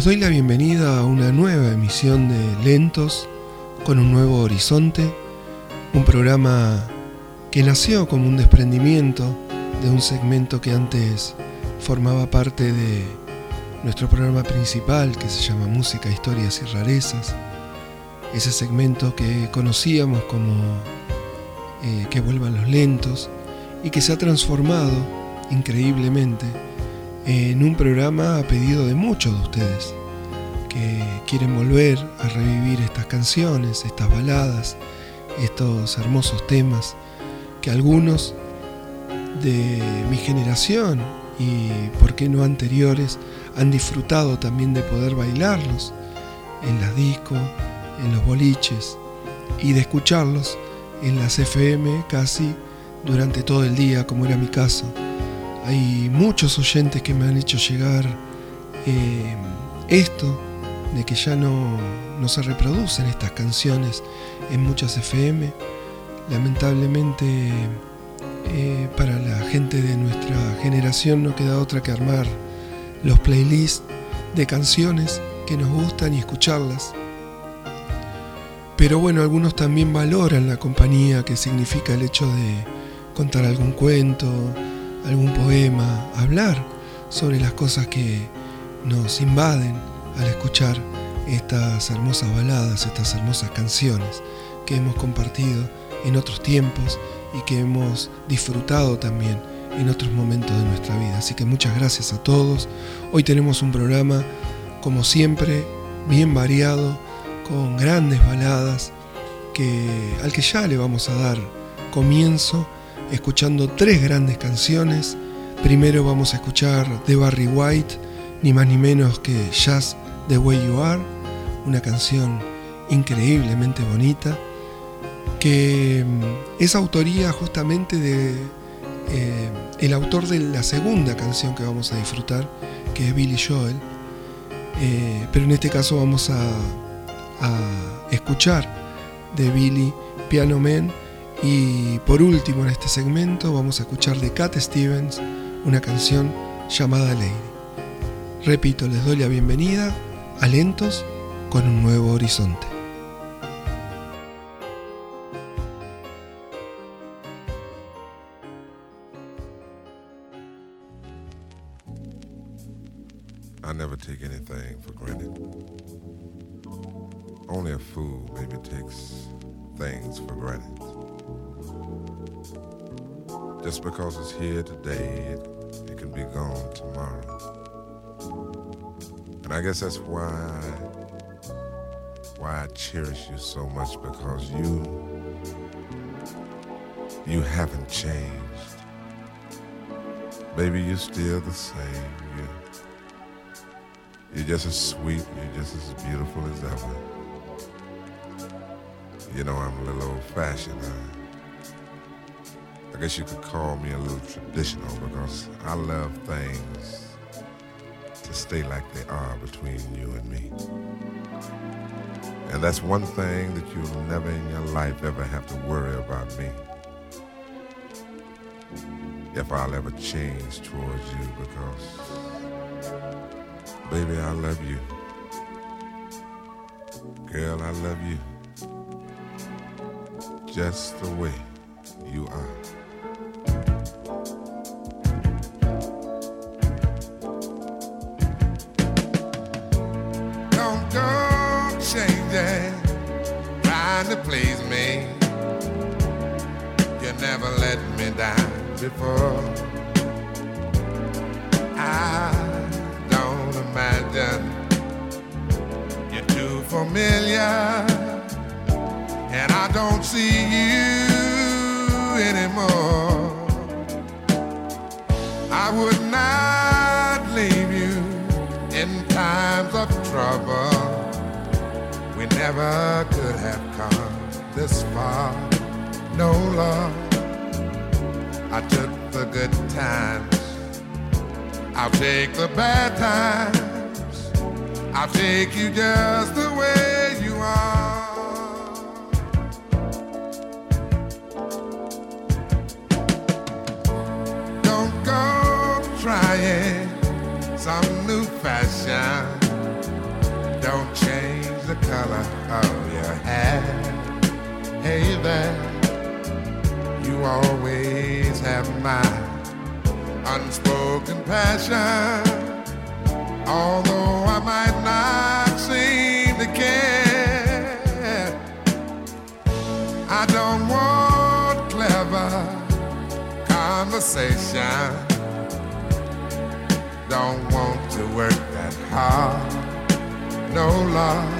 Les doy la bienvenida a una nueva emisión de Lentos con un nuevo horizonte, un programa que nació como un desprendimiento de un segmento que antes formaba parte de nuestro programa principal que se llama Música, Historias y Rarezas. Ese segmento que conocíamos como eh, Que vuelvan los lentos y que se ha transformado increíblemente en un programa a pedido de muchos de ustedes que quieren volver a revivir estas canciones, estas baladas, estos hermosos temas que algunos de mi generación y por qué no anteriores han disfrutado también de poder bailarlos en las discos, en los boliches y de escucharlos en las FM casi durante todo el día, como era mi caso. Hay muchos oyentes que me han hecho llegar eh, esto, de que ya no, se reproducen estas canciones en muchas FM. Lamentablemente eh, para la gente de nuestra generación no queda otra que armar los playlists de canciones que nos gustan y escucharlas. Pero bueno, algunos también valoran la compañía que significa el hecho de contar algún cuento, algún poema, hablar sobre las cosas que nos invaden al escuchar estas hermosas baladas, estas hermosas canciones que hemos compartido en otros tiempos y que hemos disfrutado también en otros momentos de nuestra vida. Así que muchas gracias a todos. Hoy tenemos un programa, como siempre, bien variado, con grandes baladas, que, al que ya le vamos a dar comienzo escuchando tres grandes canciones. Primero vamos a escuchar de Barry White, ni más ni menos que Jazz The Way You Are, una canción increíblemente bonita, que mm, es autoría justamente de eh, el autor de la segunda canción que vamos a disfrutar, que es Billy Joel. Eh, pero en este caso vamos a, a escuchar de Billy Piano Man y por último en este segmento vamos a escuchar de Cat Stevens una canción llamada Lady. Repito, les doy la bienvenida a Lentos con un nuevo horizonte. I never take anything for granted. Only a fool maybe takes things for granted. Just because it's here today, it, it can be gone tomorrow. And I guess that's why why I cherish you so much because you you haven't changed. Baby, you're still the same. You you're just as sweet, you're just as beautiful as ever. You know I'm a little old fashioned. I, I guess you could call me a little traditional because I love things to stay like they are between you and me. And that's one thing that you'll never in your life ever have to worry about me. If I'll ever change towards you because, baby, I love you. Girl, I love you. Just the way you are. To please me. You never let me down before. I don't imagine you're too familiar, and I don't see you anymore. I would not leave you in times of trouble. Never could have come this far. No love. I took the good times. I'll take the bad times. I'll take you just the way you are. Don't go trying some new fashion. Color of your hair. Hey there, you always have my unspoken passion. Although I might not seem to care, I don't want clever conversation. Don't want to work that hard no love.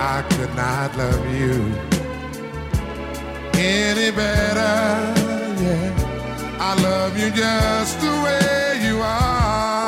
I could not love you any better. Yeah, I love you just the way you are.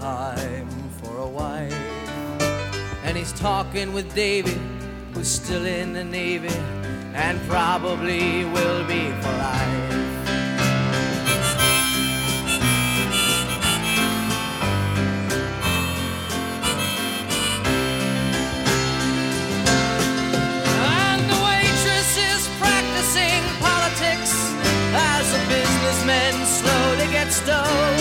Time for a wife. And he's talking with David, who's still in the Navy and probably will be for life. stove.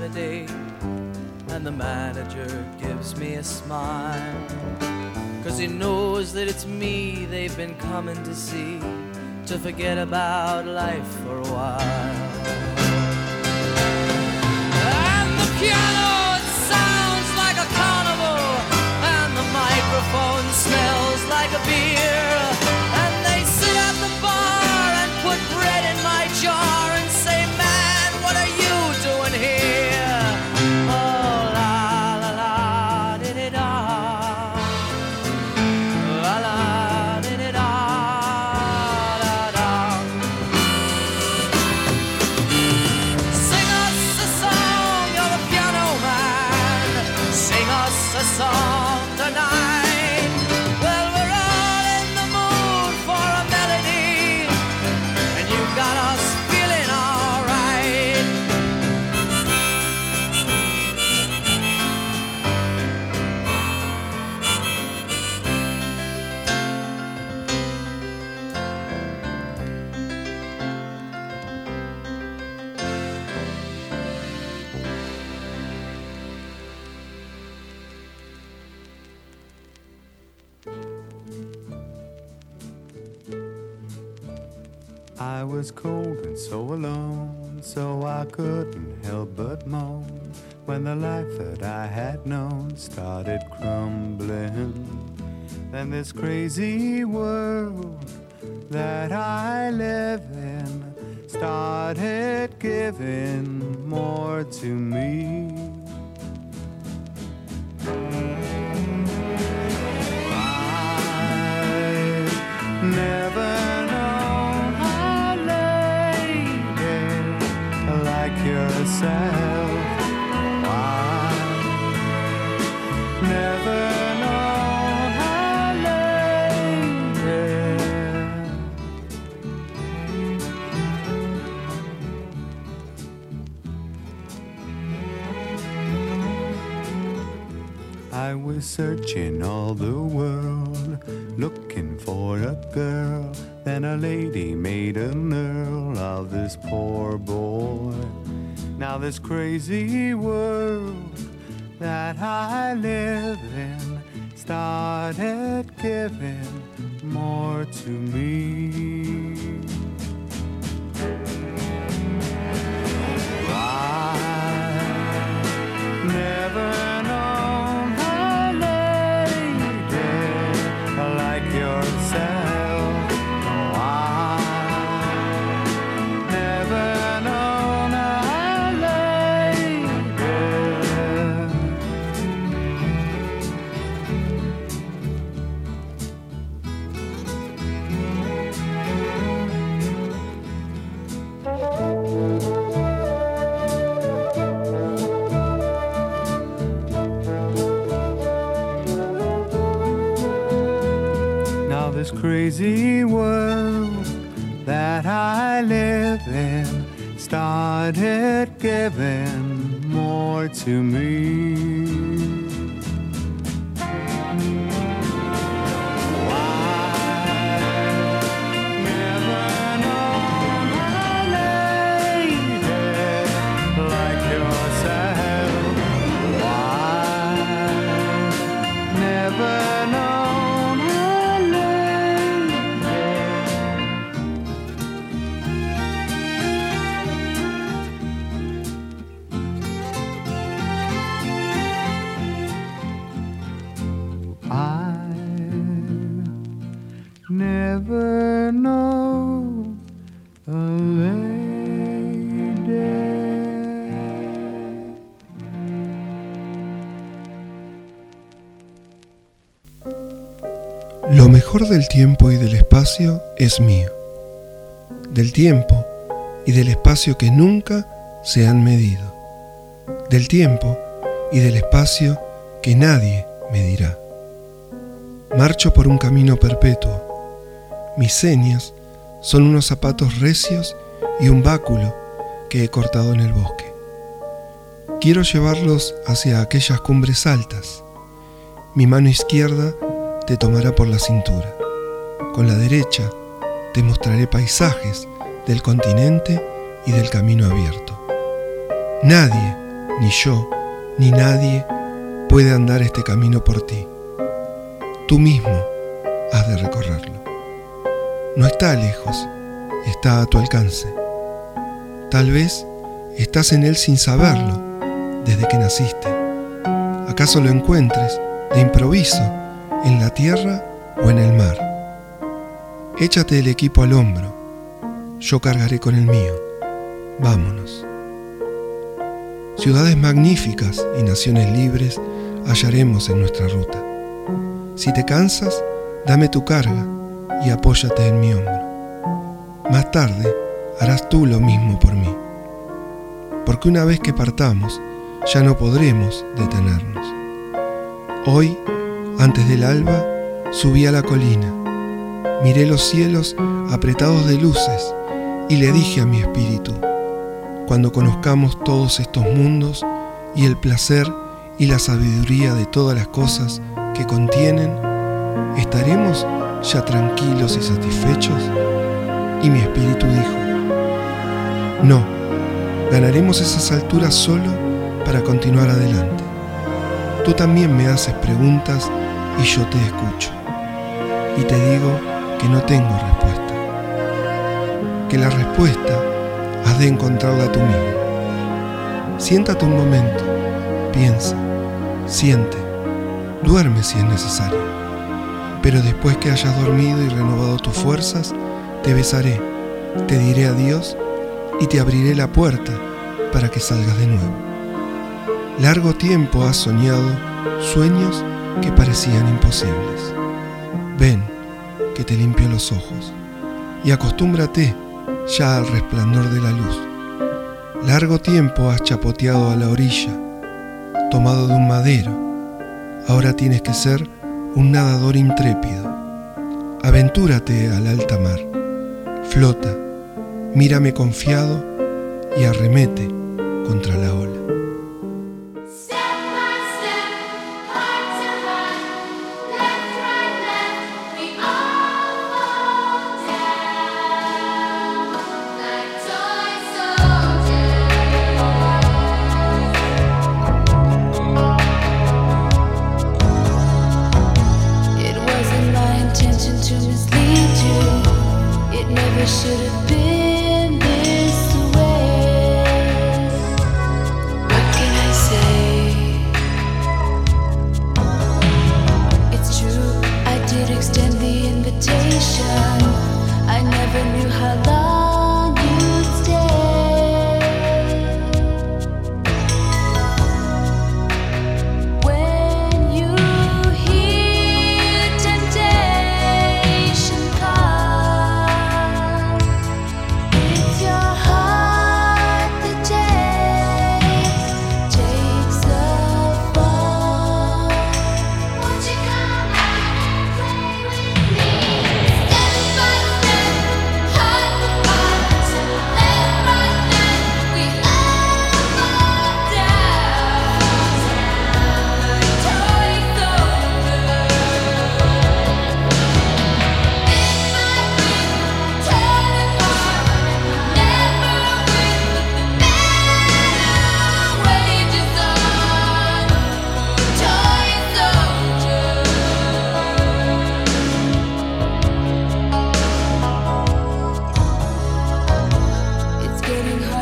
Saturday, and the manager gives me a smile. Cause he knows that it's me they've been coming to see to forget about life for a while. And the piano, it sounds like a carnival, and the microphone smells like a beer. And they sit at the bar and put bread in my jar when the life that I had known started crumbling. Then this crazy world that I live in started giving more to me. I never known a lady like yourself. I was searching all the world, looking for a girl. Then a lady made an earl of this poor boy. Now, this crazy world that I live in started giving more to me. Never del tiempo y del espacio es mío. Del tiempo y del espacio que nunca se han medido. Del tiempo y del espacio que nadie medirá. Marcho por un camino perpetuo. Mis señas son unos zapatos recios y un báculo que he cortado en el bosque. Quiero llevarlos hacia aquellas cumbres altas. Mi mano izquierda te tomará por la cintura. Con la derecha te mostraré paisajes del continente y del camino abierto. Nadie, ni yo, ni nadie puede andar este camino por ti. Tú mismo has de recorrerlo. No está lejos, está a tu alcance. Tal vez estás en él sin saberlo desde que naciste. ¿Acaso lo encuentres de improviso en la tierra o en el mar? Échate el equipo al hombro, yo cargaré con el mío. Vámonos. Ciudades magníficas y naciones libres hallaremos en nuestra ruta. Si te cansas, dame tu carga y apóyate en mi hombro. Más tarde harás tú lo mismo por mí. Porque una vez que partamos, ya no podremos detenernos. Hoy, antes del alba, subí a la colina, miré los cielos apretados de luces y le dije a mi espíritu, cuando conozcamos todos estos mundos y el placer y la sabiduría de todas las cosas que contienen, ¿estaremos ya tranquilos y satisfechos? Y mi espíritu dijo, no, ganaremos esas alturas solo para continuar adelante. Tú también me haces preguntas y yo te escucho. Y te digo que no tengo respuesta. porque la respuesta has de encontrarla tú mismo. Siéntate un momento, piensa, siente, duerme si es necesario. Pero después que hayas dormido y renovado tus fuerzas, te besaré, te diré adiós y te abriré la puerta para que salgas de nuevo. Largo tiempo has soñado sueños que parecían imposibles. Ven, que te limpio los ojos y acostúmbrate ya al resplandor de la luz. Largo tiempo has chapoteado a la orilla, tomado de un madero. Ahora tienes que ser un nadador intrépido. Aventúrate al alta mar. Flota, mírame confiado y arremete contra la ola.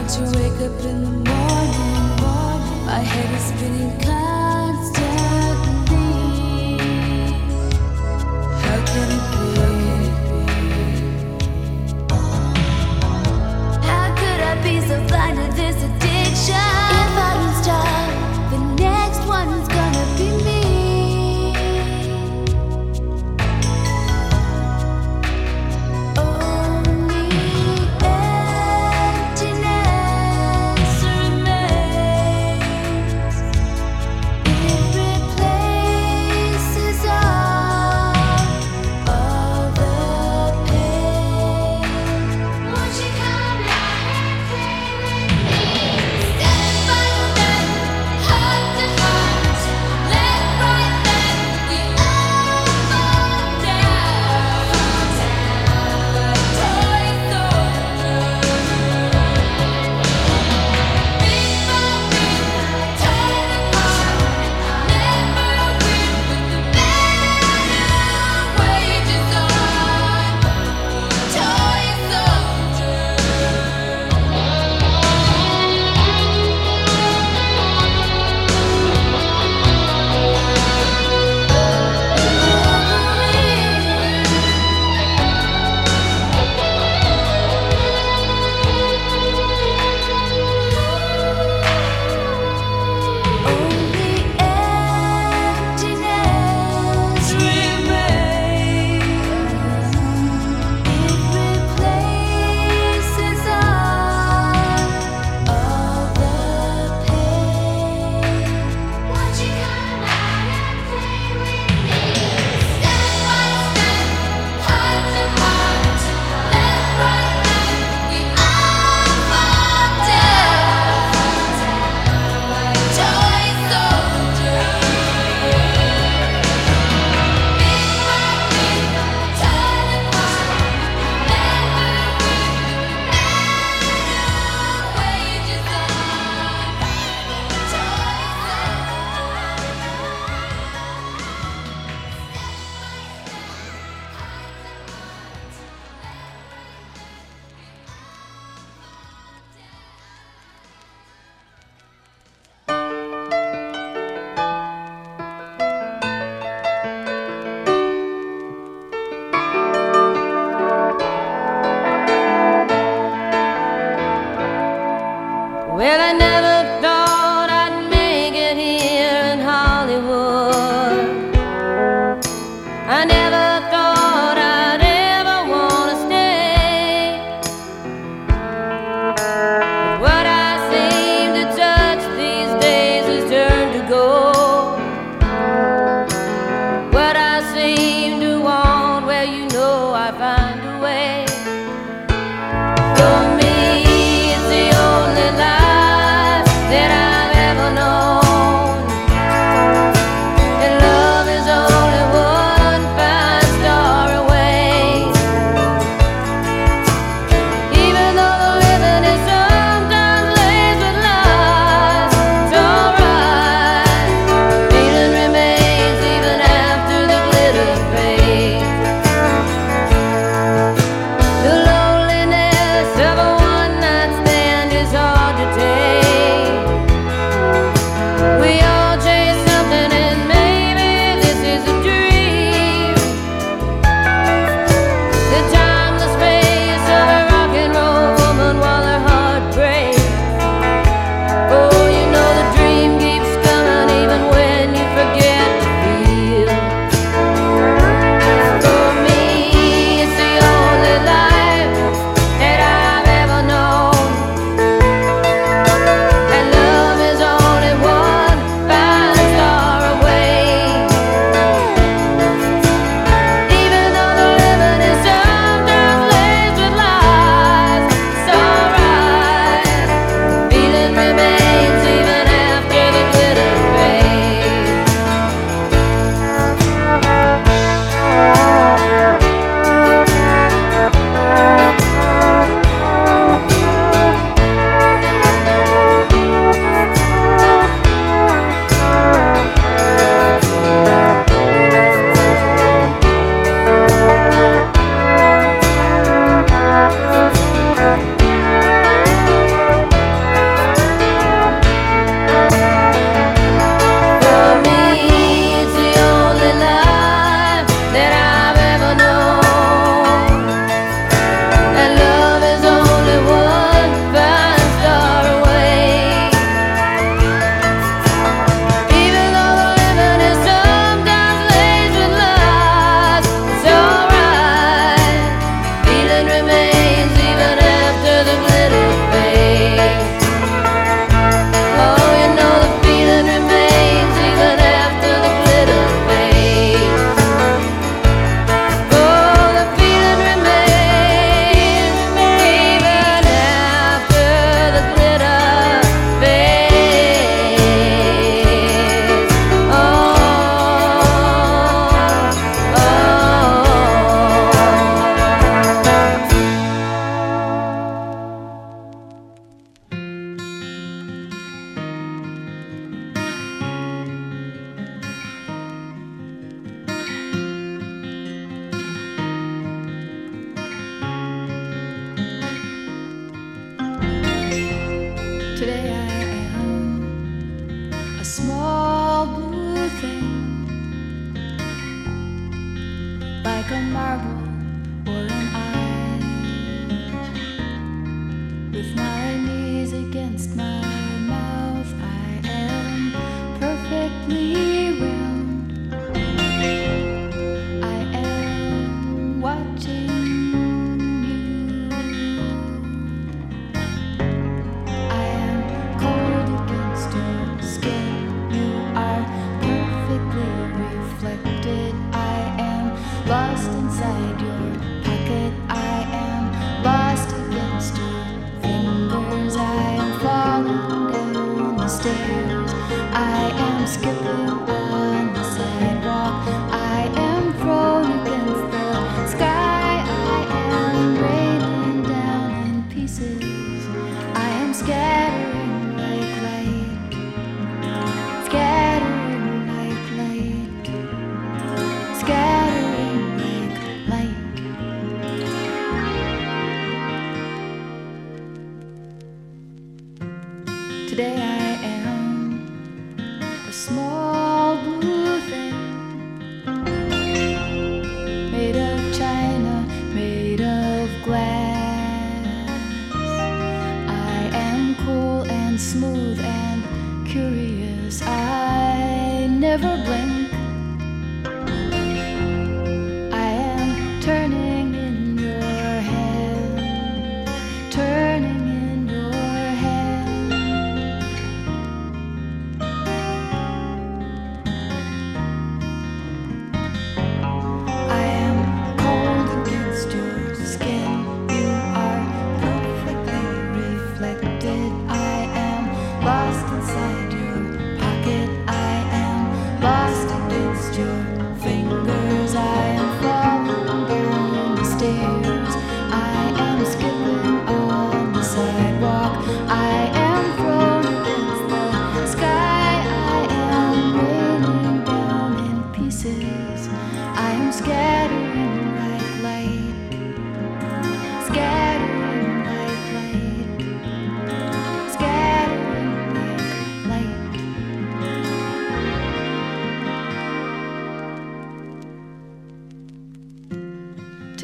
to wake up in the morning. My head is spinning constantly. How can it be? How could I be so blind to this addiction?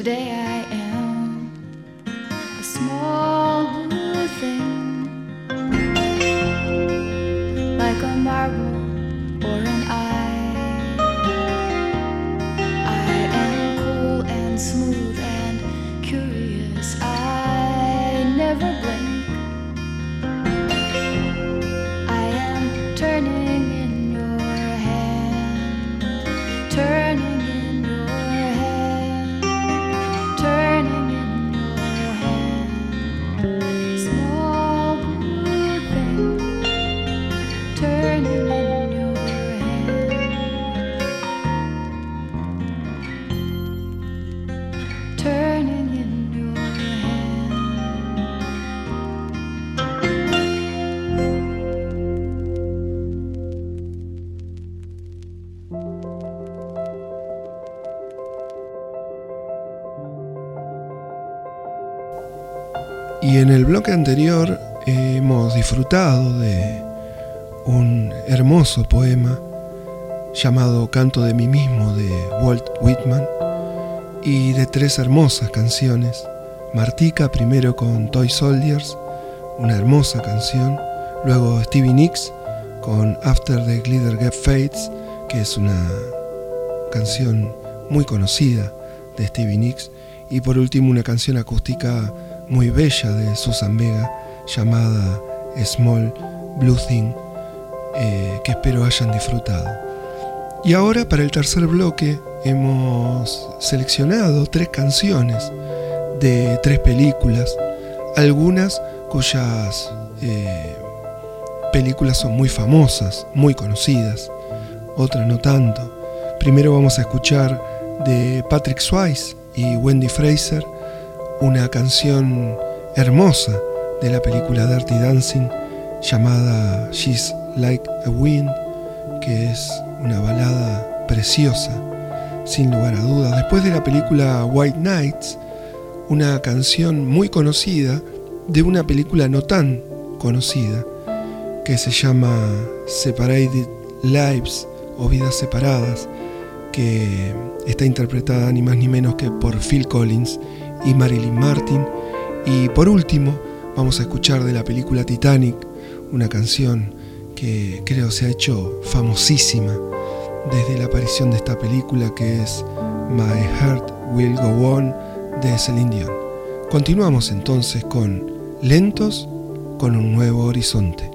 Today I am de un hermoso poema llamado Canto de mí mismo de Walt Whitman y de tres hermosas canciones. Martica primero con Toy Soldiers, una hermosa canción, luego Stevie Nicks con After the Glitter Get Fades, que es una canción muy conocida de Stevie Nicks, y por último una canción acústica muy bella de Susan Vega llamada Small Blue Thing, eh, que espero hayan disfrutado. Y ahora para el tercer bloque hemos seleccionado tres canciones de tres películas, algunas cuyas eh, películas son muy famosas, muy conocidas, otras no tanto. Primero vamos a escuchar de Patrick Swayze y Wendy Fraser una canción hermosa de la película Dirty Dancing llamada She's Like a Wind, que es una balada preciosa, sin lugar a dudas. Después de la película White Nights, una canción muy conocida de una película no tan conocida, que se llama Separated Lives o Vidas Separadas, que está interpretada ni más ni menos que por Phil Collins y Marilyn Martin. Y por último, vamos a escuchar de la película Titanic una canción que creo se ha hecho famosísima desde la aparición de esta película que es My Heart Will Go On de Celine Dion. Continuamos entonces con Lentos con un nuevo horizonte.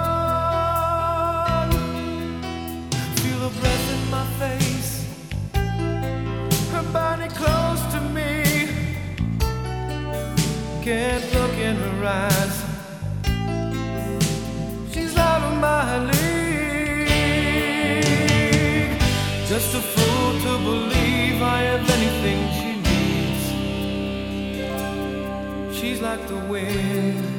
breath in my face, her body close to me. Can't look in her eyes. She's my league. Just a fool to believe I have anything she needs. She's like the wind.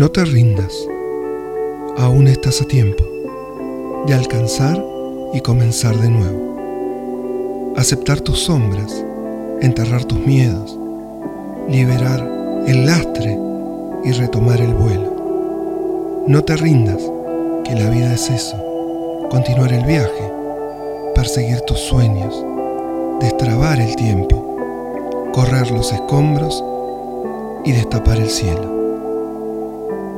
No te rindas. Aún estás a tiempo de alcanzar y comenzar de nuevo. Aceptar tus sombras, enterrar tus miedos, liberar el lastre y retomar el vuelo. No te rindas, que la vida es eso, continuar el viaje, perseguir tus sueños, destrabar el tiempo, correr los escombros y destapar el cielo.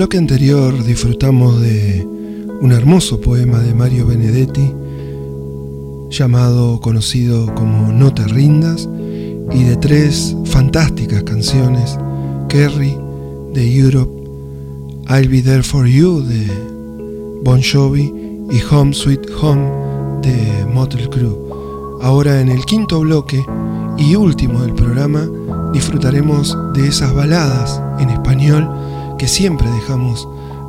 Bloque anterior disfrutamos de un hermoso poema de Mario Benedetti llamado conocido como No te rindas y de tres fantásticas canciones Kerry de Europe, I'll Be There For You de Bon Jovi y Home Sweet Home de Motley Crue. Ahora en el quinto bloque y último del programa disfrutaremos de esas baladas en español que siempre dejamos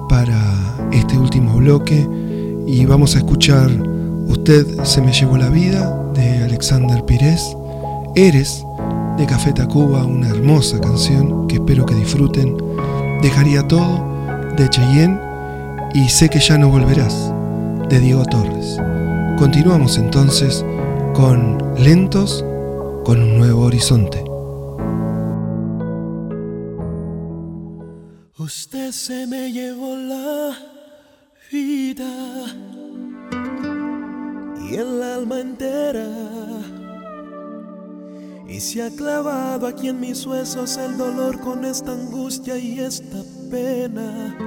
para este último bloque y vamos a escuchar Usted se me llevó la vida de Alexander Pires, Eres de Café Tacuba, una hermosa canción que espero que disfruten, Dejaría todo de Cheyenne y Sé que ya no volverás de Diego Torres. Continuamos entonces con Lentos con un nuevo horizonte. Usted se me llevó la vida. y el alma entera. Y se ha clavado aquí en mis huesos el dolor con esta angustia y esta pena.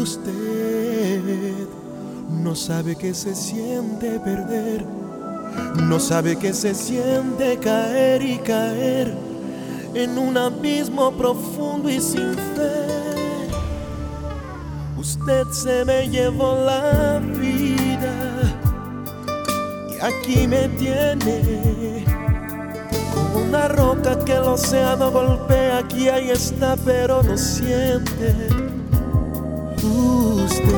Usted no sabe que se siente perder, no sabe que se siente caer y caer en un abismo profundo y sin fe. Usted se me llevó la vida y aquí me tiene como una roca que el océano golpea. Aquí ahí está, pero no siente. Usted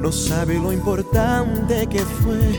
no sabe lo importante que fue.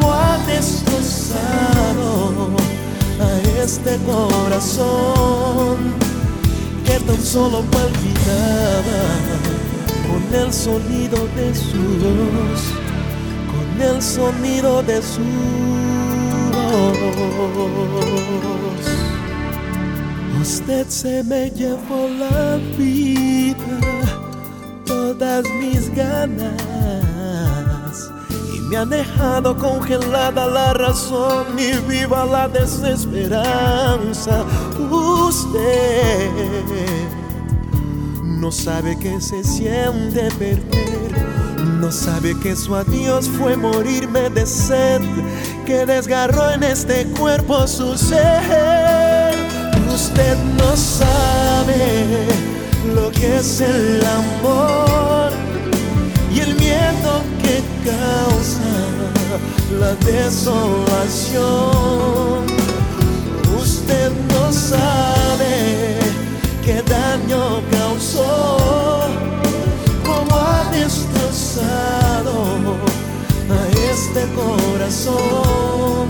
cómo ha destrozado a este corazón que tan solo palpitaba con el sonido de su voz, con el sonido de su voz. Usted se me llevó la vida, todas mis ganas, me ha dejado congelada la razón y viva la desesperanza. Usted no sabe que se siente perder. No sabe que su adiós fue morirme de sed, que desgarró en este cuerpo su ser. Usted no sabe lo que es el amor y el miedo causa la desolación. Usted no sabe qué daño causó, cómo ha destrozado a este corazón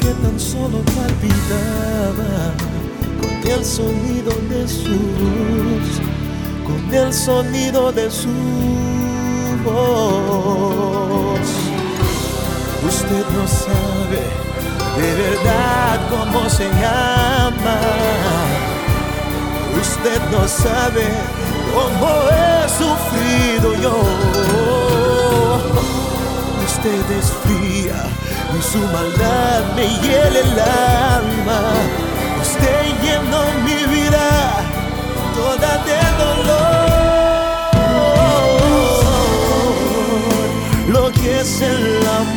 que tan solo palpitaba con el sonido de su voz, con el sonido de su Usted no sabe de verdad cómo se llama. Usted no sabe cómo he sufrido yo. Usted es fría y su maldad me hiela el alma. Usted llenó mi vida toda de dolor. Lo que es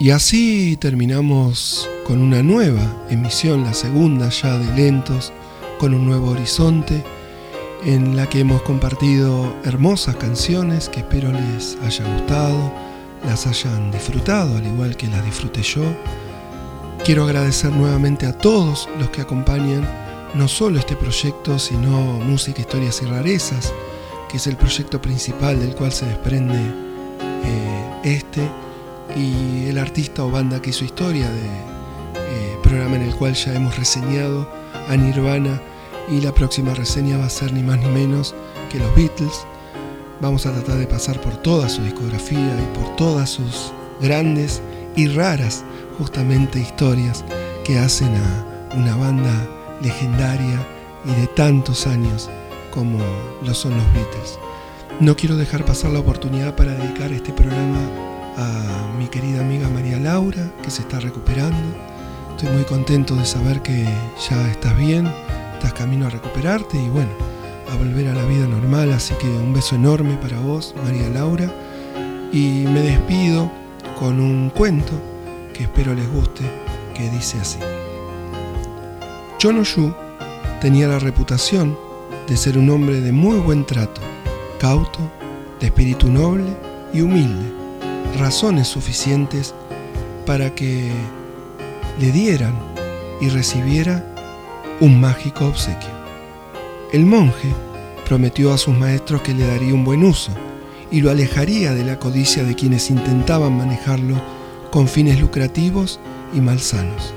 Y así terminamos con una nueva emisión, la segunda ya de Lentos, con un nuevo horizonte, en la que hemos compartido hermosas canciones que espero les haya gustado, las hayan disfrutado, al igual que las disfruté yo. Quiero agradecer nuevamente a todos los que acompañan no solo este proyecto, sino Música, Historias y Rarezas, que es el proyecto principal del cual se desprende eh, este y el artista o banda que hizo historia de eh, programa en el cual ya hemos reseñado a Nirvana y la próxima reseña va a ser ni más ni menos que los Beatles. Vamos a tratar de pasar por toda su discografía y por todas sus grandes y raras justamente historias que hacen a una banda legendaria y de tantos años como lo son los Beatles. No quiero dejar pasar la oportunidad para dedicar este programa a mi querida amiga María Laura, que se está recuperando. Estoy muy contento de saber que ya estás bien, estás camino a recuperarte y bueno, a volver a la vida normal. Así que un beso enorme para vos, María Laura. Y me despido con un cuento que espero les guste, que dice así. Chono Yu tenía la reputación de ser un hombre de muy buen trato, cauto, de espíritu noble y humilde razones suficientes para que le dieran y recibiera un mágico obsequio. El monje prometió a sus maestros que le daría un buen uso y lo alejaría de la codicia de quienes intentaban manejarlo con fines lucrativos y malsanos.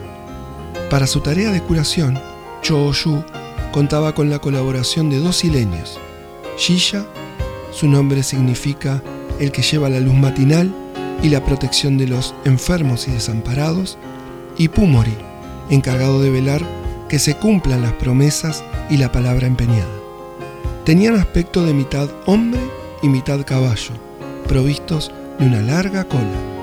Para su tarea de curación, Cho-Yu contaba con la colaboración de dos isleños. Shisha, su nombre significa el que lleva la luz matinal, y la protección de los enfermos y desamparados, y Pumori, encargado de velar que se cumplan las promesas y la palabra empeñada. Tenían aspecto de mitad hombre y mitad caballo, provistos de una larga cola.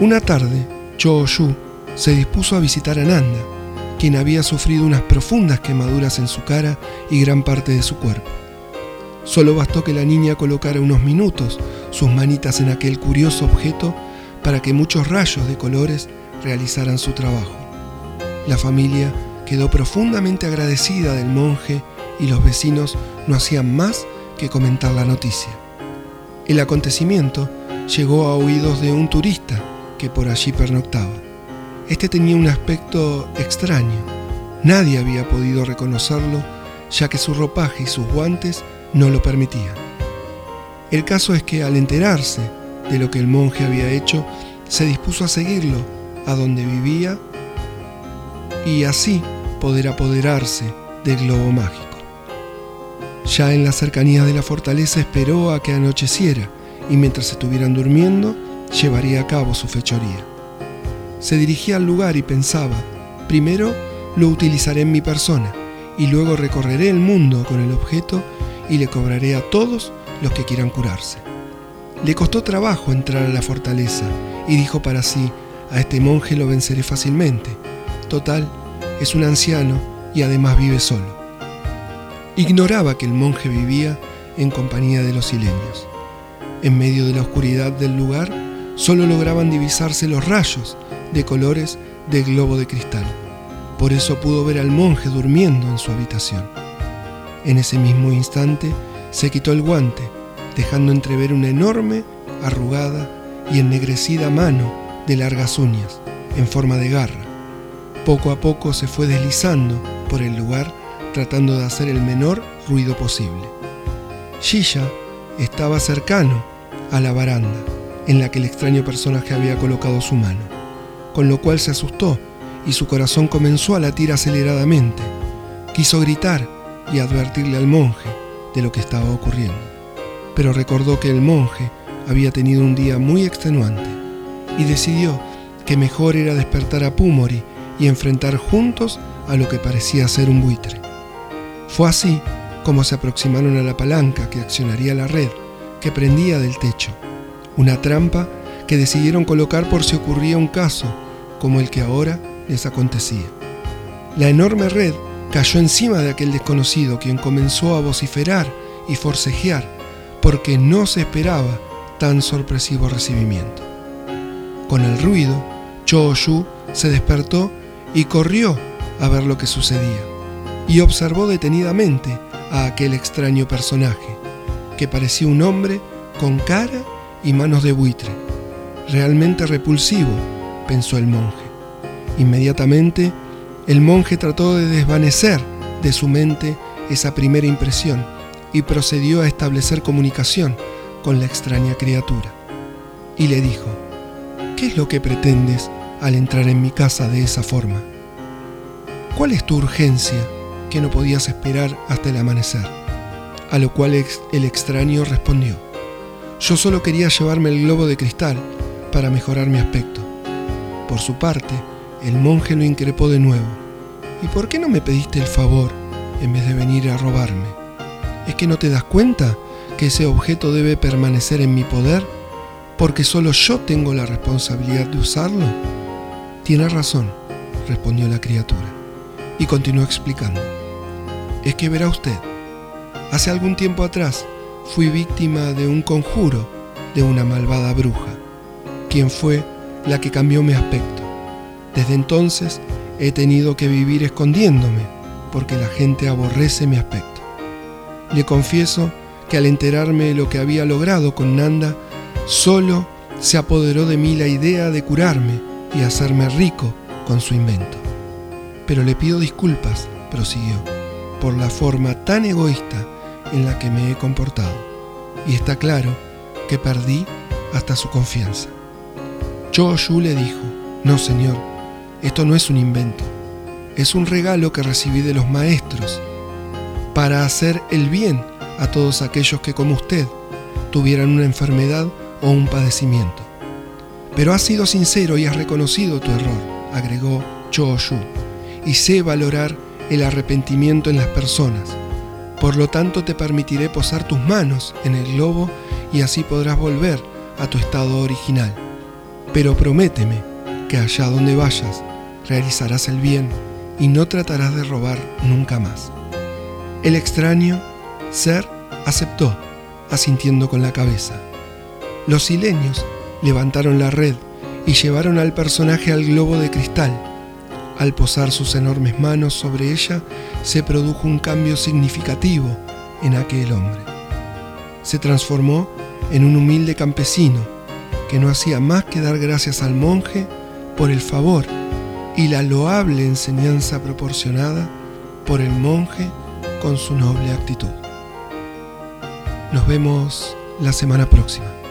Una tarde, Cho-Yu se dispuso a visitar a Nanda, quien había sufrido unas profundas quemaduras en su cara y gran parte de su cuerpo. Solo bastó que la niña colocara unos minutos sus manitas en aquel curioso objeto para que muchos rayos de colores realizaran su trabajo. La familia quedó profundamente agradecida del monje y los vecinos no hacían más que comentar la noticia. El acontecimiento llegó a oídos de un turista que por allí pernoctaba. Este tenía un aspecto extraño. Nadie había podido reconocerlo, ya que su ropaje y sus guantes no lo permitían. El caso es que al enterarse de lo que el monje había hecho, se dispuso a seguirlo a donde vivía y así poder apoderarse del globo mágico. Ya en la cercanía de la fortaleza esperó a que anocheciera y mientras estuvieran durmiendo llevaría a cabo su fechoría. Se dirigía al lugar y pensaba, primero lo utilizaré en mi persona y luego recorreré el mundo con el objeto y le cobraré a todos los que quieran curarse. Le costó trabajo entrar a la fortaleza y dijo para sí, a este monje lo venceré fácilmente. Total, es un anciano y además vive solo. Ignoraba que el monje vivía en compañía de los isleños. En medio de la oscuridad del lugar, solo lograban divisarse los rayos de colores del globo de cristal. Por eso pudo ver al monje durmiendo en su habitación. En ese mismo instante se quitó el guante, dejando entrever una enorme, arrugada y ennegrecida mano de largas uñas, en forma de garra. Poco a poco se fue deslizando por el lugar tratando de hacer el menor ruido posible. Shisha estaba cercano a la baranda en la que el extraño personaje había colocado su mano, con lo cual se asustó y su corazón comenzó a latir aceleradamente. Quiso gritar y advertirle al monje de lo que estaba ocurriendo, pero recordó que el monje había tenido un día muy extenuante y decidió que mejor era despertar a Pumori y enfrentar juntos a lo que parecía ser un buitre. Fue así como se aproximaron a la palanca que accionaría la red que prendía del techo, una trampa que decidieron colocar por si ocurría un caso como el que ahora les acontecía. La enorme red cayó encima de aquel desconocido quien comenzó a vociferar y forcejear porque no se esperaba tan sorpresivo recibimiento. Con el ruido, Cho Yu se despertó y corrió a ver lo que sucedía y observó detenidamente a aquel extraño personaje, que parecía un hombre con cara y manos de buitre. Realmente repulsivo, pensó el monje. Inmediatamente, el monje trató de desvanecer de su mente esa primera impresión y procedió a establecer comunicación con la extraña criatura. Y le dijo, ¿qué es lo que pretendes al entrar en mi casa de esa forma? ¿Cuál es tu urgencia que no podías esperar hasta el amanecer? A lo cual el extraño respondió, yo solo quería llevarme el globo de cristal para mejorar mi aspecto. Por su parte, el monje lo increpó de nuevo. ¿Y por qué no me pediste el favor en vez de venir a robarme? ¿Es que no te das cuenta que ese objeto debe permanecer en mi poder porque solo yo tengo la responsabilidad de usarlo? Tiene razón, respondió la criatura, y continuó explicando. Es que verá usted, hace algún tiempo atrás fui víctima de un conjuro de una malvada bruja, quien fue la que cambió mi aspecto. Desde entonces he tenido que vivir escondiéndome porque la gente aborrece mi aspecto. Le confieso que al enterarme de lo que había logrado con Nanda, solo se apoderó de mí la idea de curarme y hacerme rico con su invento. Pero le pido disculpas, prosiguió, por la forma tan egoísta en la que me he comportado. Y está claro que perdí hasta su confianza. Cho Yu le dijo, no señor, esto no es un invento, es un regalo que recibí de los maestros para hacer el bien a todos aquellos que como usted tuvieran una enfermedad o un padecimiento. Pero has sido sincero y has reconocido tu error, agregó Cho Yu, y sé valorar el arrepentimiento en las personas. Por lo tanto, te permitiré posar tus manos en el globo y así podrás volver a tu estado original. Pero prométeme que allá donde vayas realizarás el bien y no tratarás de robar nunca más. El extraño, Ser, aceptó, asintiendo con la cabeza. Los silenios levantaron la red y llevaron al personaje al globo de cristal. Al posar sus enormes manos sobre ella, se produjo un cambio significativo en aquel hombre. Se transformó en un humilde campesino que no hacía más que dar gracias al monje por el favor y la loable enseñanza proporcionada por el monje con su noble actitud. Nos vemos la semana próxima.